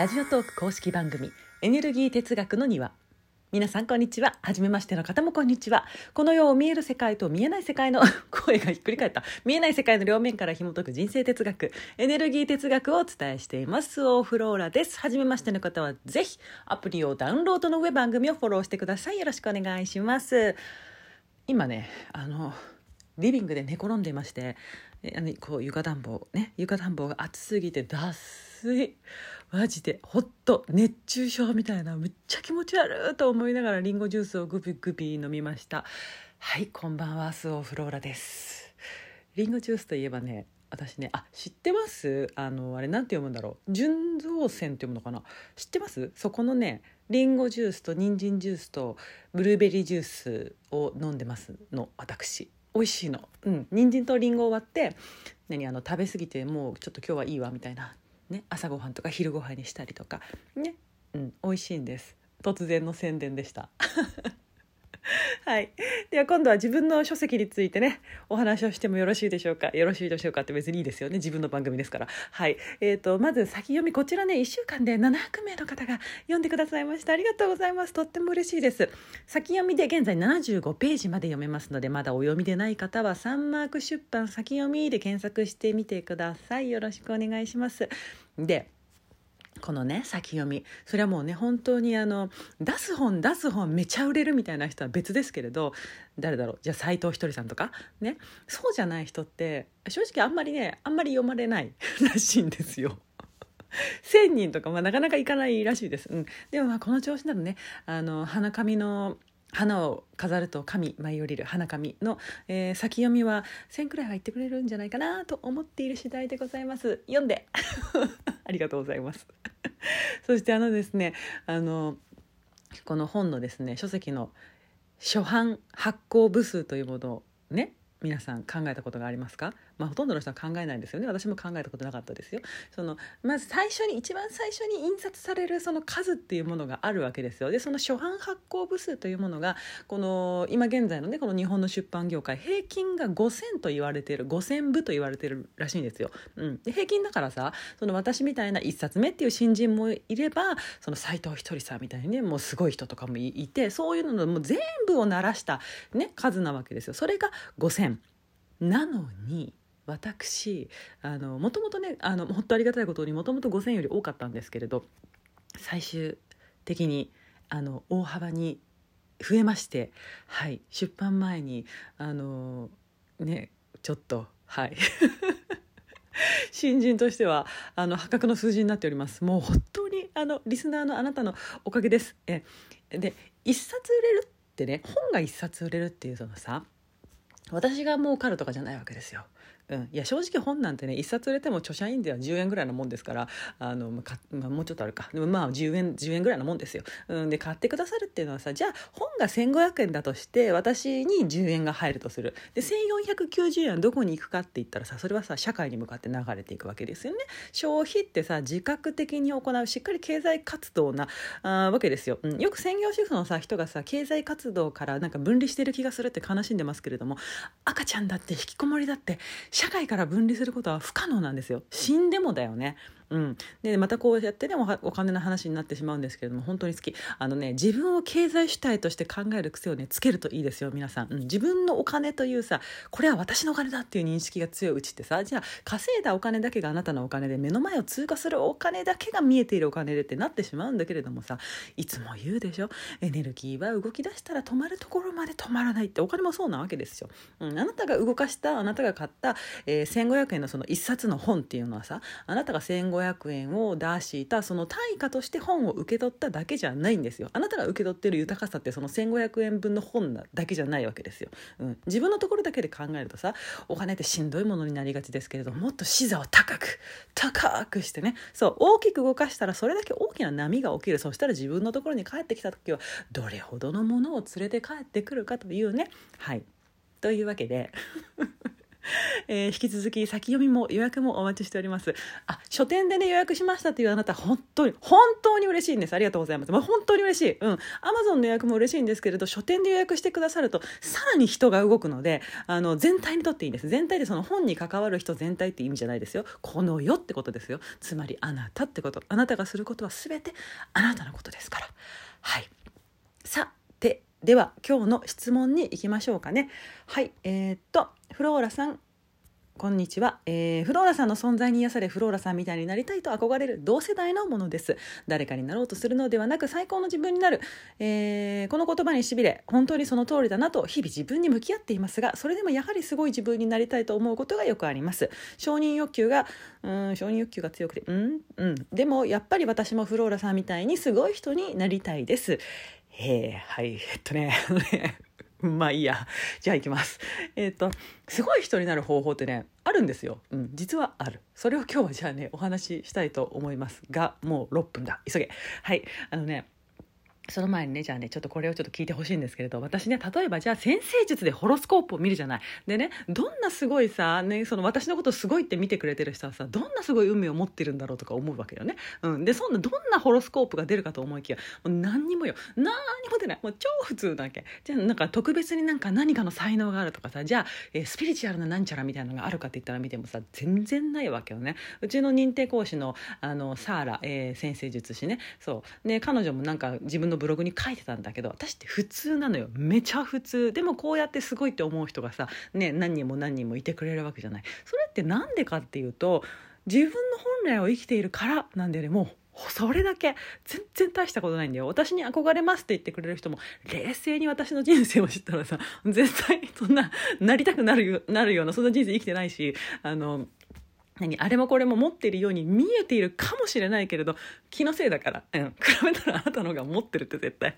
ラジオトーク公式番組エネルギー哲学の庭。皆さんこんにちは。初めましての方もこんにちは。この世を見える世界と見えない世界の 声がひっくり返った。見えない世界の両面から紐解く人生哲学エネルギー哲学をお伝えしています。オーフローラです。初めましての方はぜひアプリをダウンロードの上番組をフォローしてください。よろしくお願いします。今ねあのリビングで寝転んでいましてあのこう床暖房ね床暖房が暑すぎて脱水マジでほっと熱中症みたいなめっちゃ気持ち悪いと思いながらりんごジュースをグビグビ飲みました。はいこんばんはスオフローラです。りんごジュースといえばね私ねあ知ってます？あのあれなんて読むんだろう？純造泉って読むのかな？知ってます？そこのねりんごジュースと人参ジュースとブルーベリージュースを飲んでますの私。美味しいの。うん。人参とりんごを割って何？あの食べ過ぎてもうちょっと今日はいいわみたいなね、朝ごはんとか昼ごはんにしたりとかね、うん、美味しいんです。突然の宣伝でした。はい。では今度は自分の書籍についてね、お話をしてもよろしいでしょうか？よろしいでしょうかって別にいいですよね。自分の番組ですから。はい。えっ、ー、と、まず先読み、こちらね、1週間で700名の方が読んでくださいました。ありがとうございます。とっても嬉しいです。先読みで現在75ページまで読めますので、まだお読みでない方はサンマーク出版先読みで検索してみてください。よろしくお願いします。で、このね先読みそれはもうね本当にあの出す本出す本めちゃ売れるみたいな人は別ですけれど誰だろうじゃあ斎藤ひとりさんとか？ね？そうじゃない人って正直あんまりねあんまり読まれないらしいんですよ。1,000人とか、まあ、なかなかいかないらしいです。うん、でもまあこの調子ならねあの花紙の花を飾ると神舞い降りる花紙の、えー、先読みは1,000くらいは言ってくれるんじゃないかなと思っている次第でございます。読んで。ありがとうございます。そしてあのですねあのこの本のですね書籍の初版発行部数というものをね皆さん考えたことがありますか？まあ、ほとんどの人は考えないんですよね。私も考えたことなかったですよ。そのまず最初に一番最初に印刷されるその数っていうものがあるわけですよ。でその初版発行部数というものがこの今現在のねこの日本の出版業界平均が5,000と言われている5,000部と言われてるらしいんですよ、うん、で平均だからさその私みたいな1冊目っていう新人もいればその斎藤ひとりさんみたいにねもうすごい人とかもいてそういうののもう全部を鳴らした、ね、数なわけですよ。それが5,000なのに私もともとねあの本当ありがたいことにもともと5,000より多かったんですけれど最終的にあの大幅に増えましてはい出版前にあのねちょっとはい。新人としてはあの破格の数字になっております。もう本当にあのリスナーのあなたのおかげです。えで一冊売れるってね本が一冊売れるっていうそのさ私が儲かるとかじゃないわけですよ。うん、いや正直本なんてね1冊売れても著者印税は10円ぐらいのもんですからあの、まあ、もうちょっとあるか。でもまあ10円 ,10 円ぐらいのもんですよ、うん、で買ってくださるっていうのはさじゃあ本が1500円だとして私に10円が入るとする。で1490円どこに行くかって言ったらさそれはさ社会に向かって流れていくわけですよね。消費ってさ自覚的に行うしっかり経済活動なあわけですよ、うん、よく専業主婦のさ人がさ経済活動からなんか分離してる気がするって悲しんでますけれども赤ちゃんだって引きこもりだって社会から分離することは不可能なんですよ。死んでもだよね。うん、でまたこうやってねお金の話になってしまうんですけれども本当に好き。あのね自分を経済主体として考える癖をねつけるといいですよ皆さん、うん、自分のお金というさこれは私のお金だっていう認識が強いうちってさじゃあ稼いだお金だけがあなたのお金で目の前を通過するお金だけが見えているお金でってなってしまうんだけれどもさいつも言うでしょ？エネルギーは動き出したら止まるところまで止まらないってお金もそうなわけですよ、うん、あなたが動かしたあなたが買った、えー、1500円のその1冊の本っていうのはさあなたが1500 500円を出したその対価として本を受け取っただけじゃないんですよ。あなたが受け取ってる豊かさってその1500円分の本だけじゃないわけですよ、うん、自分のところだけで考えるとさお金ってしんどいものになりがちですけれどもっと視座を高く高くしてね。そう大きく動かしたらそれだけ大きな波が起きる。そしたら自分のところに帰ってきた時はどれほどのものを連れて帰ってくるかというね。はい。というわけで。えー、引き続き先読みも予約もお待ちしております。あ書店でね予約しましたというあなた本当に本当に嬉しいんです。ありがとうございます、まあ、本当に嬉しい。うん。アマゾンの予約も嬉しいんですけれど書店で予約してくださるとさらに人が動くのであの全体にとっていいんです。全体でその本に関わる人全体って意味じゃないですよ。この世ってことですよ。つまりあなたってこと。あなたがすることは全てあなたのことですから。はい。さてでは今日の質問に行きましょうかね。はいえー、っとフローラさん。こんにちは、えー、フローラさんの存在に癒されフローラさんみたいになりたいと憧れる同世代のものです。誰かになろうとするのではなく最高の自分になる、えー、この言葉にしびれ本当にその通りだなと日々自分に向き合っていますがそれでもやはりすごい自分になりたいと思うことがよくあります。承認欲求がうん承認欲求が強くてうんうん。でもやっぱり私もフローラさんみたいにすごい人になりたいです。えー、はいえっとね まあいいや。じゃあ行きます。えっ、ー、と、すごい人になる方法ってね、あるんですよ。うん、実はある。それを今日はじゃあね、お話ししたいと思いますが、もう6分だ。急げ。はい。あのね、その前にねじゃあねちょっとこれをちょっと聞いてほしいんですけれど私ね例えばじゃあ先生術でホロスコープを見るじゃない。でねどんなすごいさ、ね、その私のことすごいって見てくれてる人はさどんなすごい運命を持ってるんだろうとか思うわけよね、うん、でそんなどんなホロスコープが出るかと思いきやもう何にもよ何にも出ない。もう超普通だけ。じゃあなんか特別になんか何かの才能があるとかさじゃあ、えー、スピリチュアルななんちゃらみたいなのがあるかって言ったら見てもさ全然ないわけよね。うちの認定講師のあのサーラ、えー、先生術師ね。そう。ね彼女もなんか自分のブログに書いてたんだけど私って普通なのよ。めちゃ普通。でもこうやってすごいって思う人がさ、ね、何人も何人もいてくれるわけじゃない。それって何でかっていうと自分の本来を生きているからなんだよね。もうそれだけ。全然大したことないんだよ。私に憧れますって言ってくれる人も冷静に私の人生を知ったらさ絶対そんななりたくなるなるようなそんな人生生きてないしあの何あれもこれも持ってるように見えているかもしれないけれど気のせいだから、うん、比べたらあなたの方が持ってるって絶対。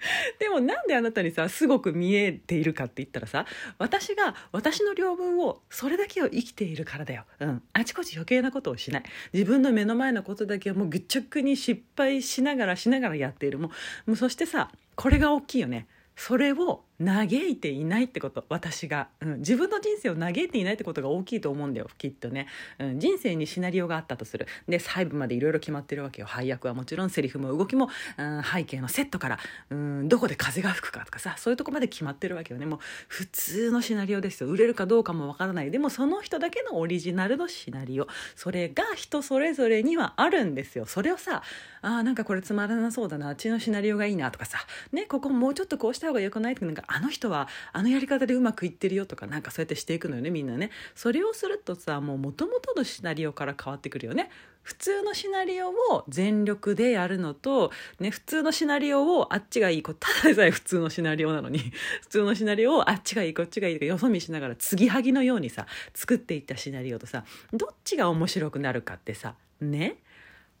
でもなんであなたにさすごく見えているかって言ったらさ私が私の領分をそれだけを生きているからだよ、うん、あちこち余計なことをしない。自分の目の前のことだけをもう愚直に失敗しながらしながらやっている。もうもうそしてさこれが大きいよね。それを嘆いていないってこと私が、うん、自分の人生を嘆いていないってことが大きいと思うんだよきっとね、うん、人生にシナリオがあったとする。で細部までいろいろ決まってるわけよ。配役はもちろんセリフも動きも、うん、背景のセットから、うん、どこで風が吹くかとかさそういうとこまで決まってるわけよね。もう普通のシナリオですよ。売れるかどうかもわからない。でもその人だけのオリジナルのシナリオ。それが人それぞれにはあるんですよ。それをさあなんかこれつまらなそうだな。あっちのシナリオがいいなとかさ。ねここもうちょっとこうした方がよくないってなんかあの人はあのやり方でうまくいってるよとかなんかそうやってしていくのよねみんなね。それをするとさもう元々のシナリオから変わってくるよね。普通のシナリオを全力でやるのと、ね、普通のシナリオをあっちがいいただでさえ 普通のシナリオなのに普通のシナリオをあっちがいいこっちがいいとかよそ見しながら継ぎはぎのようにさ作っていったシナリオとさどっちが面白くなるかってさね。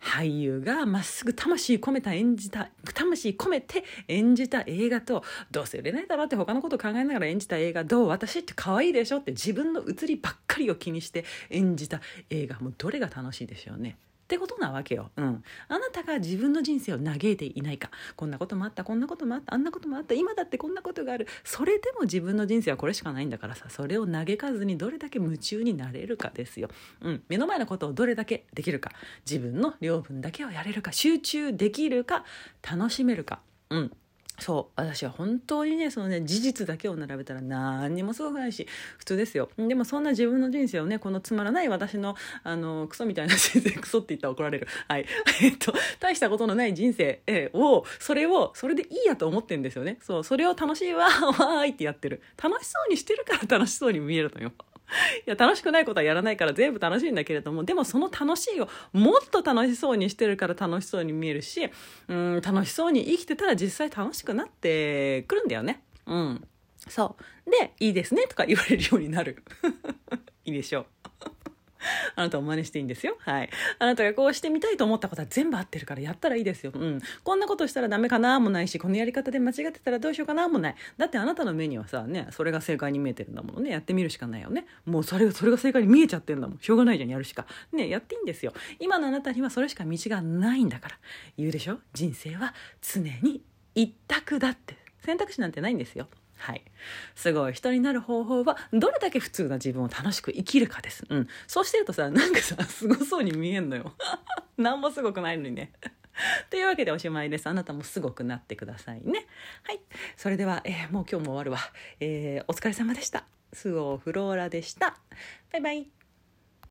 俳優がまっすぐ魂込めた演じた魂込めて演じた映画とどうせ売れないだろうって他のこと考えながら演じた映画どう私って可愛いでしょって自分の映りばっかりを気にして演じた映画もうどれが楽しいでしょうね。ってことなわけよ。うん。あなたが自分の人生を嘆いていないか。こんなこともあった、こんなこともあった、あんなこともあった、今だってこんなことがある。それでも自分の人生はこれしかないんだからさ、それを嘆かずにどれだけ夢中になれるかですよ。うん。目の前のことをどれだけできるか。自分の領分だけをやれるか。集中できるか。楽しめるか。うん。そう私は本当にねそのね事実だけを並べたら何にもすごくないし普通ですよ。でもそんな自分の人生をねこのつまらない私のあのクソみたいな人生クソって言ったら怒られる。はい。えっと大したことのない人生をそれをそれでいいやと思ってんですよね。そうそれを楽しいわ わーいってやってる。楽しそうにしてるから楽しそうに見えるのよ。いや楽しくないことはやらないから全部楽しいんだけれどもでもその楽しいをもっと楽しそうにしてるから楽しそうに見えるしうん楽しそうに生きてたら実際楽しくなってくるんだよね。うん、そうでいいですねとか言われるようになる いいでしょう。あなたを真似していいんですよ。はい。あなたがこうしてみたいと思ったことは全部合ってるからやったらいいですよ。うん。こんなことしたらダメかなもないし、このやり方で間違ってたらどうしようかなもない。だってあなたの目にはさ、ね、それが正解に見えてるんだものね。やってみるしかないよね。もうそれが、それが正解に見えちゃってんだもん。しょうがないじゃん、やるしか。ね、やっていいんですよ。今のあなたにはそれしか道がないんだから。言うでしょ？人生は常に一択だって。選択肢なんてないんですよ。はい。すごい人になる方法は、どれだけ普通な自分を楽しく生きるかです。うん。そうしてるとさ、なんかさ、すごそうに見えんのよ。何もすごくないのにね。というわけでおしまいです。あなたもすごくなってくださいね。はい。それでは、えー、もう今日も終わるわ。えー、お疲れ様でした。スオフローラでした。バイバイ。